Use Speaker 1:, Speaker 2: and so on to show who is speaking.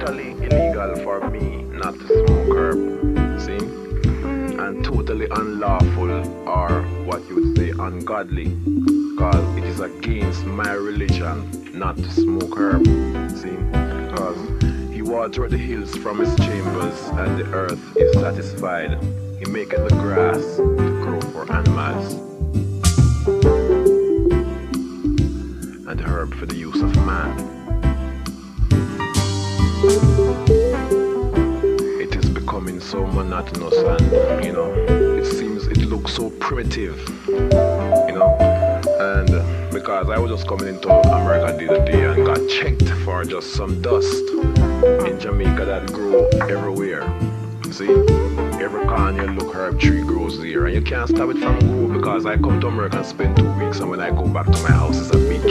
Speaker 1: totally illegal for me not to smoke herb. See? And totally unlawful or what you would say ungodly. Because it is against my religion not to smoke herb. See? Because he watereth the hills from his chambers and the earth is satisfied. He maketh the grass to grow for animals. And herb for the use of man. So monotonous and, you know, it seems it looks so primitive, you know. And uh, because I was just coming into America the other day and got checked for just some dust in Jamaica that grow everywhere. See, every corner look herb tree grows there, and you can't stop it from growing because I come to America and spend two weeks, and when I go back to my house, it's a big.